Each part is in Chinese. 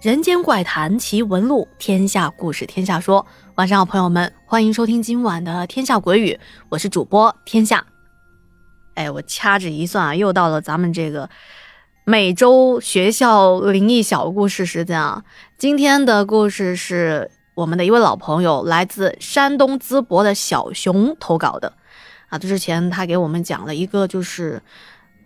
人间怪谈奇闻录，天下故事天下说。晚上好，朋友们，欢迎收听今晚的《天下鬼语》，我是主播天下。哎，我掐指一算啊，又到了咱们这个每周学校灵异小故事时间啊。今天的故事是我们的一位老朋友，来自山东淄博的小熊投稿的啊。之前他给我们讲了一个，就是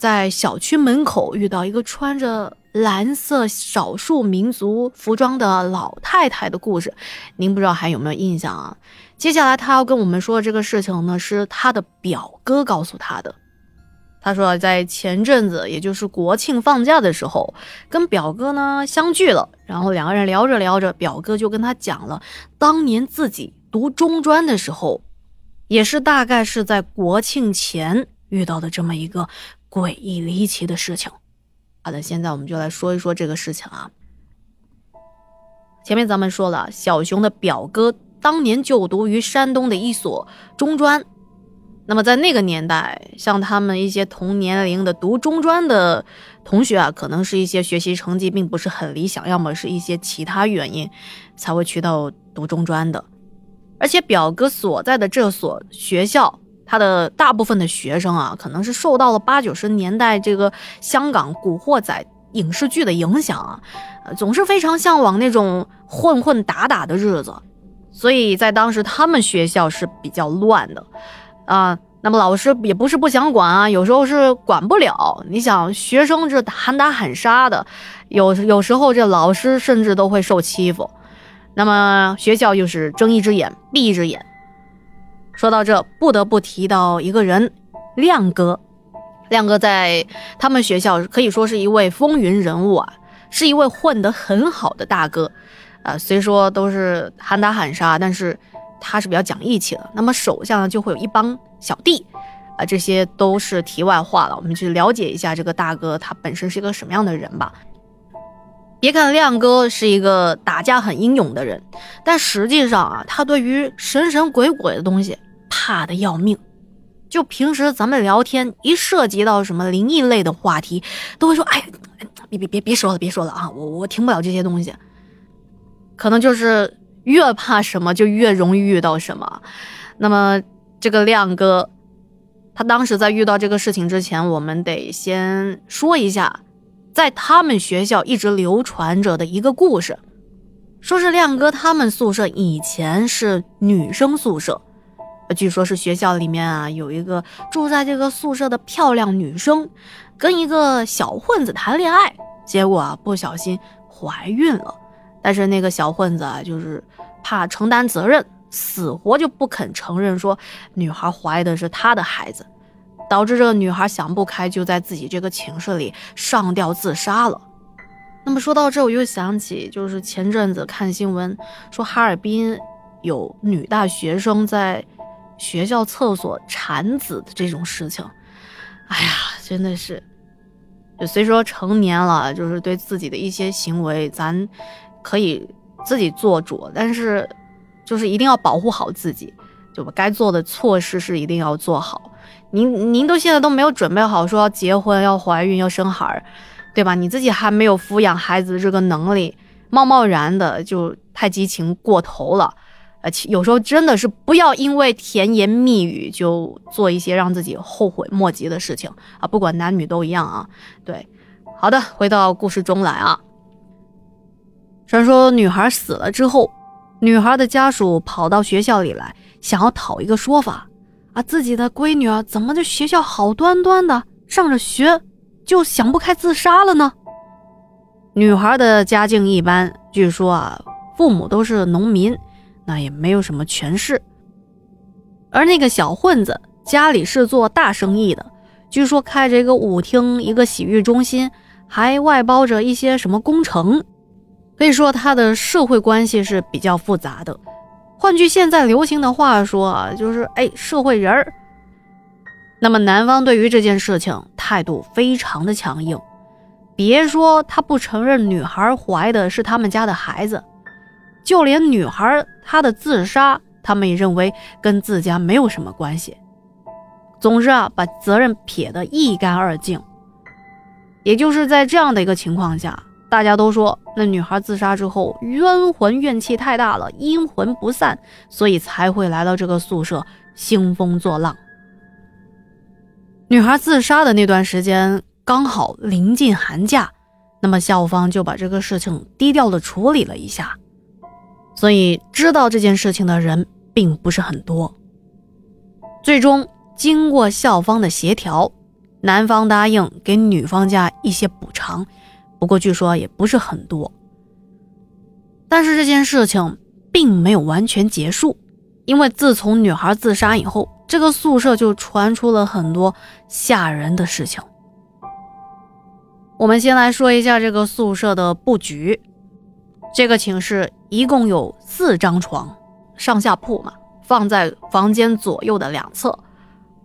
在小区门口遇到一个穿着。蓝色少数民族服装的老太太的故事，您不知道还有没有印象啊？接下来他要跟我们说的这个事情呢，是他的表哥告诉他的。他说，在前阵子，也就是国庆放假的时候，跟表哥呢相聚了，然后两个人聊着聊着，表哥就跟他讲了当年自己读中专的时候，也是大概是在国庆前遇到的这么一个诡异离奇的事情。好的，现在我们就来说一说这个事情啊。前面咱们说了，小熊的表哥当年就读于山东的一所中专。那么在那个年代，像他们一些同年龄的读中专的同学啊，可能是一些学习成绩并不是很理想，要么是一些其他原因才会去到读中专的。而且表哥所在的这所学校。他的大部分的学生啊，可能是受到了八九十年代这个香港古惑仔影视剧的影响啊，总是非常向往那种混混打打的日子，所以在当时他们学校是比较乱的啊。那么老师也不是不想管啊，有时候是管不了。你想学生这喊打喊杀的，有有时候这老师甚至都会受欺负。那么学校又是睁一只眼闭一只眼。说到这，不得不提到一个人，亮哥。亮哥在他们学校可以说是一位风云人物啊，是一位混得很好的大哥。啊，虽说都是喊打喊杀，但是他是比较讲义气的。那么手下呢，就会有一帮小弟。啊，这些都是题外话了，我们去了解一下这个大哥他本身是一个什么样的人吧。别看亮哥是一个打架很英勇的人，但实际上啊，他对于神神鬼鬼的东西。怕的要命，就平时咱们聊天，一涉及到什么灵异类的话题，都会说：“哎，别别别别说了，别说了啊！我我听不了这些东西。”可能就是越怕什么，就越容易遇到什么。那么这个亮哥，他当时在遇到这个事情之前，我们得先说一下，在他们学校一直流传着的一个故事，说是亮哥他们宿舍以前是女生宿舍。据说，是学校里面啊有一个住在这个宿舍的漂亮女生，跟一个小混子谈恋爱，结果啊不小心怀孕了。但是那个小混子啊，就是怕承担责任，死活就不肯承认说女孩怀的是他的孩子，导致这个女孩想不开，就在自己这个寝室里上吊自杀了。那么说到这，我又想起就是前阵子看新闻说哈尔滨有女大学生在。学校厕所产子的这种事情，哎呀，真的是，就虽说成年了，就是对自己的一些行为，咱可以自己做主，但是就是一定要保护好自己，就该做的措施是一定要做好。您您都现在都没有准备好说要结婚、要怀孕、要生孩儿，对吧？你自己还没有抚养孩子的这个能力，贸贸然的就太激情过头了。呃，有时候真的是不要因为甜言蜜语就做一些让自己后悔莫及的事情啊！不管男女都一样啊。对，好的，回到故事中来啊。传说女孩死了之后，女孩的家属跑到学校里来，想要讨一个说法啊，自己的闺女啊，怎么这学校好端端的上着学，就想不开自杀了呢？女孩的家境一般，据说啊，父母都是农民。那也没有什么权势，而那个小混子家里是做大生意的，据说开着一个舞厅、一个洗浴中心，还外包着一些什么工程，可以说他的社会关系是比较复杂的。换句现在流行的话说，就是哎，社会人儿。那么男方对于这件事情态度非常的强硬，别说他不承认女孩怀的是他们家的孩子。就连女孩她的自杀，他们也认为跟自家没有什么关系。总之啊，把责任撇得一干二净。也就是在这样的一个情况下，大家都说那女孩自杀之后冤魂怨气太大了，阴魂不散，所以才会来到这个宿舍兴风作浪。女孩自杀的那段时间刚好临近寒假，那么校方就把这个事情低调的处理了一下，所以知道这件事情的人并不是很多。最终经过校方的协调，男方答应给女方家一些补偿，不过据说也不是很多。但是这件事情并没有完全结束，因为自从女孩自杀以后。这个宿舍就传出了很多吓人的事情。我们先来说一下这个宿舍的布局。这个寝室一共有四张床，上下铺嘛，放在房间左右的两侧。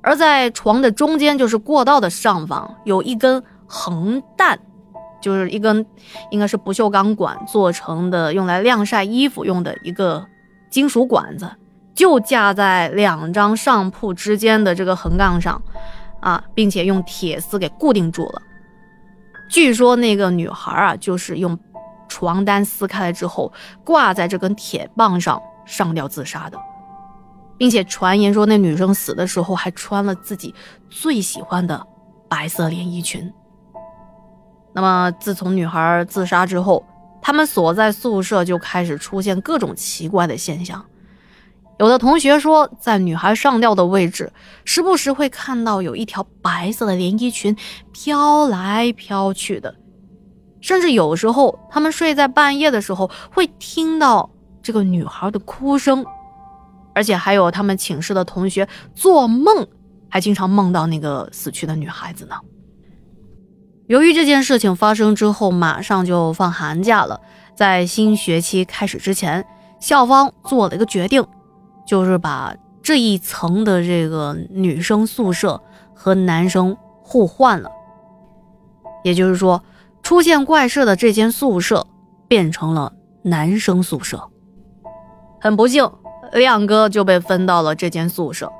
而在床的中间，就是过道的上方，有一根横担，就是一根应该是不锈钢管做成的，用来晾晒衣服用的一个金属管子。就架在两张上铺之间的这个横杠上，啊，并且用铁丝给固定住了。据说那个女孩啊，就是用床单撕开了之后，挂在这根铁棒上上吊自杀的，并且传言说那女生死的时候还穿了自己最喜欢的白色连衣裙。那么自从女孩自杀之后，他们所在宿舍就开始出现各种奇怪的现象。有的同学说，在女孩上吊的位置，时不时会看到有一条白色的连衣裙飘来飘去的，甚至有时候他们睡在半夜的时候，会听到这个女孩的哭声，而且还有他们寝室的同学做梦，还经常梦到那个死去的女孩子呢。由于这件事情发生之后，马上就放寒假了，在新学期开始之前，校方做了一个决定。就是把这一层的这个女生宿舍和男生互换了，也就是说，出现怪事的这间宿舍变成了男生宿舍。很不幸，亮哥就被分到了这间宿舍。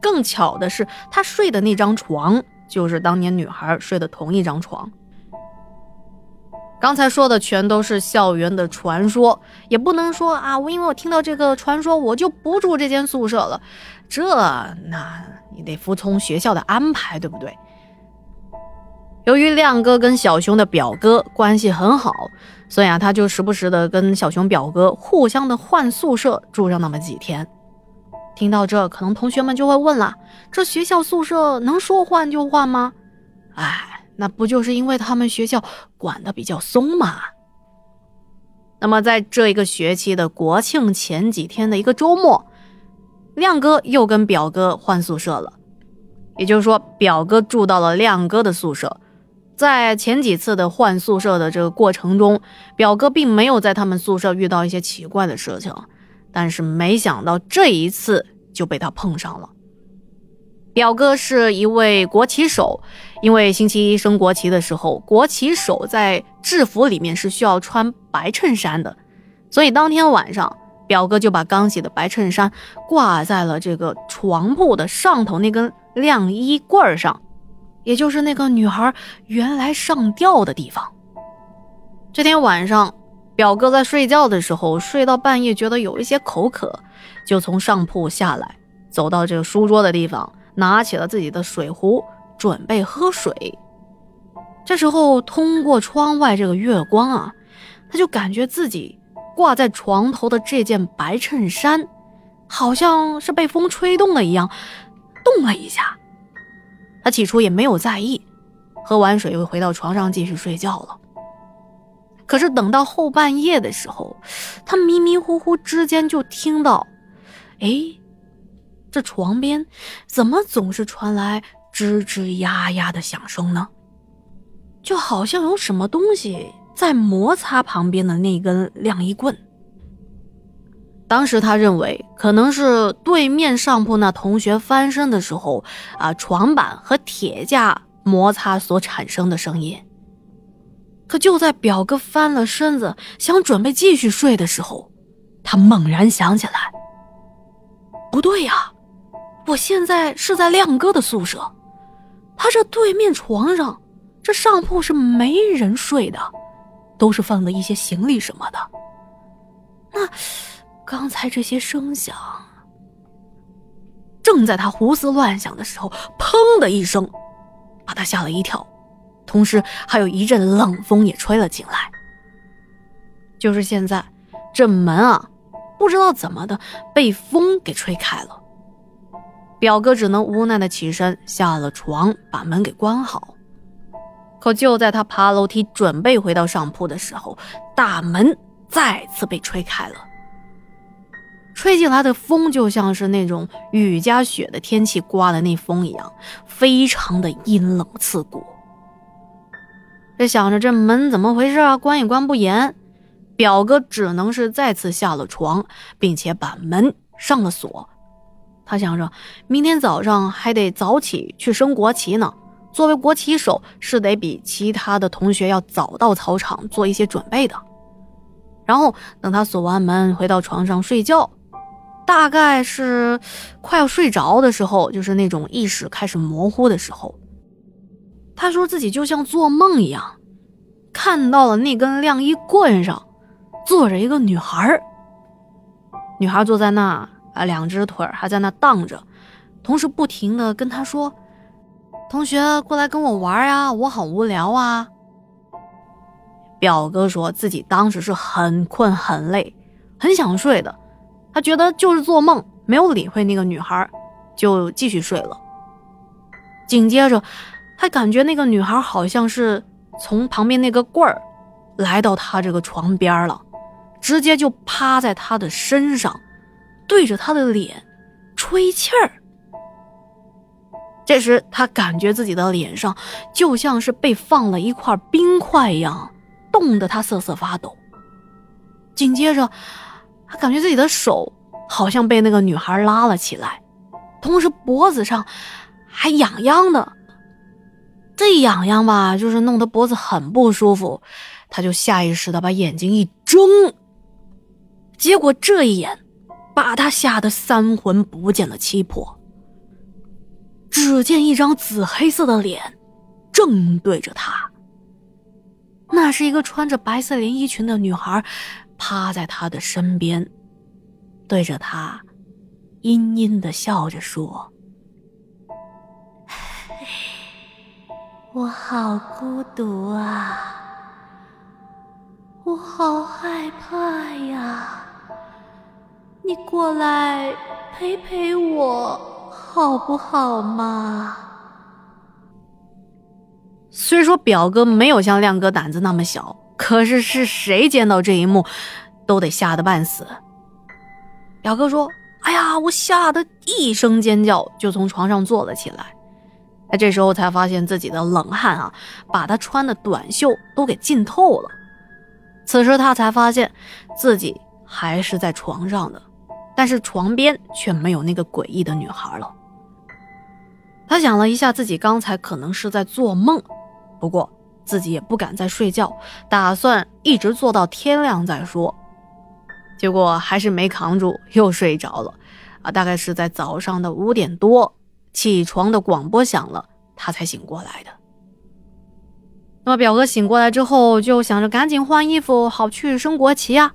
更巧的是，他睡的那张床就是当年女孩睡的同一张床。刚才说的全都是校园的传说，也不能说啊，我因为我听到这个传说，我就不住这间宿舍了。这，那你得服从学校的安排，对不对？由于亮哥跟小熊的表哥关系很好，所以啊，他就时不时的跟小熊表哥互相的换宿舍住上那么几天。听到这，可能同学们就会问了：这学校宿舍能说换就换吗？哎。那不就是因为他们学校管的比较松嘛？那么在这一个学期的国庆前几天的一个周末，亮哥又跟表哥换宿舍了，也就是说，表哥住到了亮哥的宿舍。在前几次的换宿舍的这个过程中，表哥并没有在他们宿舍遇到一些奇怪的事情，但是没想到这一次就被他碰上了。表哥是一位国旗手，因为星期一升国旗的时候，国旗手在制服里面是需要穿白衬衫的，所以当天晚上，表哥就把刚洗的白衬衫挂在了这个床铺的上头那根晾衣柜上，也就是那个女孩原来上吊的地方。这天晚上，表哥在睡觉的时候，睡到半夜觉得有一些口渴，就从上铺下来，走到这个书桌的地方。拿起了自己的水壶，准备喝水。这时候，通过窗外这个月光啊，他就感觉自己挂在床头的这件白衬衫，好像是被风吹动了一样，动了一下。他起初也没有在意，喝完水又回到床上继续睡觉了。可是等到后半夜的时候，他迷迷糊糊之间就听到，哎。这床边怎么总是传来吱吱呀呀的响声呢？就好像有什么东西在摩擦旁边的那根晾衣棍。当时他认为可能是对面上铺那同学翻身的时候啊，床板和铁架摩擦所产生的声音。可就在表哥翻了身子想准备继续睡的时候，他猛然想起来，不对呀。我现在是在亮哥的宿舍，他这对面床上，这上铺是没人睡的，都是放的一些行李什么的。那刚才这些声响，正在他胡思乱想的时候，砰的一声，把他吓了一跳，同时还有一阵冷风也吹了进来。就是现在，这门啊，不知道怎么的被风给吹开了。表哥只能无奈的起身下了床，把门给关好。可就在他爬楼梯准备回到上铺的时候，大门再次被吹开了。吹进来的风就像是那种雨夹雪的天气刮的那风一样，非常的阴冷刺骨。这想着这门怎么回事啊？关也关不严，表哥只能是再次下了床，并且把门上了锁。他想着明天早上还得早起去升国旗呢。作为国旗手，是得比其他的同学要早到操场做一些准备的。然后等他锁完门，回到床上睡觉，大概是快要睡着的时候，就是那种意识开始模糊的时候。他说自己就像做梦一样，看到了那根晾衣棍上坐着一个女孩女孩坐在那啊，两只腿还在那荡着，同时不停的跟他说。同学过来跟我玩呀，我好无聊啊。表哥说自己当时是很困很累，很想睡的，他觉得就是做梦，没有理会那个女孩，就继续睡了。紧接着，他感觉那个女孩好像是从旁边那个棍儿来到他这个床边了，直接就趴在他的身上，对着他的脸吹气儿。这时，他感觉自己的脸上就像是被放了一块冰块一样，冻得他瑟瑟发抖。紧接着，他感觉自己的手好像被那个女孩拉了起来，同时脖子上还痒痒的。这痒痒吧，就是弄得脖子很不舒服。他就下意识的。把眼睛一睁，结果这一眼把他吓得三魂不见了七魄。只见一张紫黑色的。脸，正对着他。那是一个穿着白色连衣裙的。女孩，趴在他的身边，对着他，阴阴的笑着说：“ 我好孤独啊，我好害怕呀，你过来陪陪我。”好不好嘛？虽说表哥没有像亮哥胆子那么小，可是是谁见到这一幕，都得吓得半死。表哥说：“哎呀，我吓得一声尖叫，就从床上坐了起来。”他这时候才发现自己的冷汗啊，把他穿的短袖都给浸透了。此时他才发现自己还是在床上的，但是床边却没有那个诡异的女孩了。他想了一下，自己刚才可能是在做梦，不过自己也不敢再睡觉，打算一直做到天亮再说。结果还是没扛住，又睡着了。啊，大概是在早上的五点多，起床的广播响了，他才醒过来的。那么表哥醒过来之后，就想着赶紧换衣服，好去升国旗呀。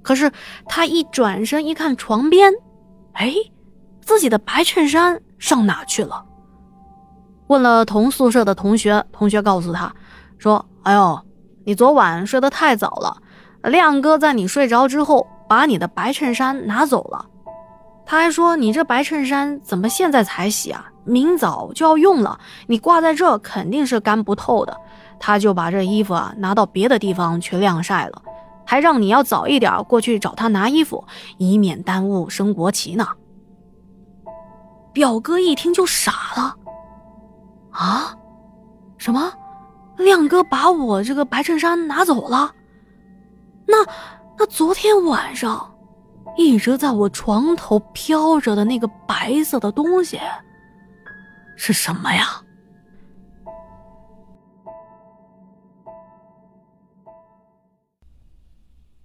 可是他一转身一看床边，哎，自己的白衬衫上哪去了？问了同宿舍的同学，同学告诉他，说：“哎呦，你昨晚睡得太早了，亮哥在你睡着之后把你的白衬衫拿走了。他还说你这白衬衫怎么现在才洗啊？明早就要用了，你挂在这肯定是干不透的。他就把这衣服啊拿到别的地方去晾晒了，还让你要早一点过去找他拿衣服，以免耽误升国旗呢。”表哥一听就傻了。啊，什么？亮哥把我这个白衬衫拿走了？那那昨天晚上一直在我床头飘着的那个白色的东西是什么呀？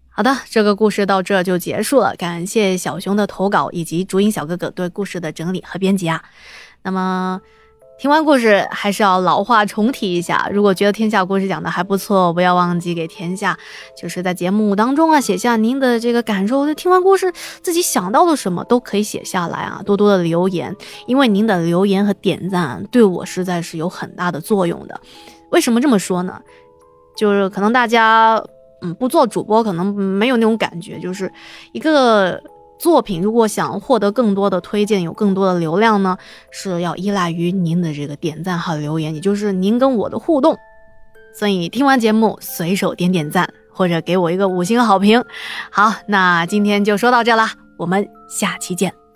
好的，这个故事到这就结束了。感谢小熊的投稿以及竹影小哥哥对故事的整理和编辑啊。那么。听完故事还是要老话重提一下，如果觉得天下故事讲的还不错，不要忘记给天下就是在节目当中啊写下您的这个感受。听完故事自己想到了什么都可以写下来啊，多多的留言，因为您的留言和点赞对我实在是有很大的作用的。为什么这么说呢？就是可能大家嗯不做主播，可能没有那种感觉，就是一个。作品如果想获得更多的推荐，有更多的流量呢，是要依赖于您的这个点赞和留言，也就是您跟我的互动。所以听完节目随手点点赞，或者给我一个五星好评。好，那今天就说到这啦，我们下期见。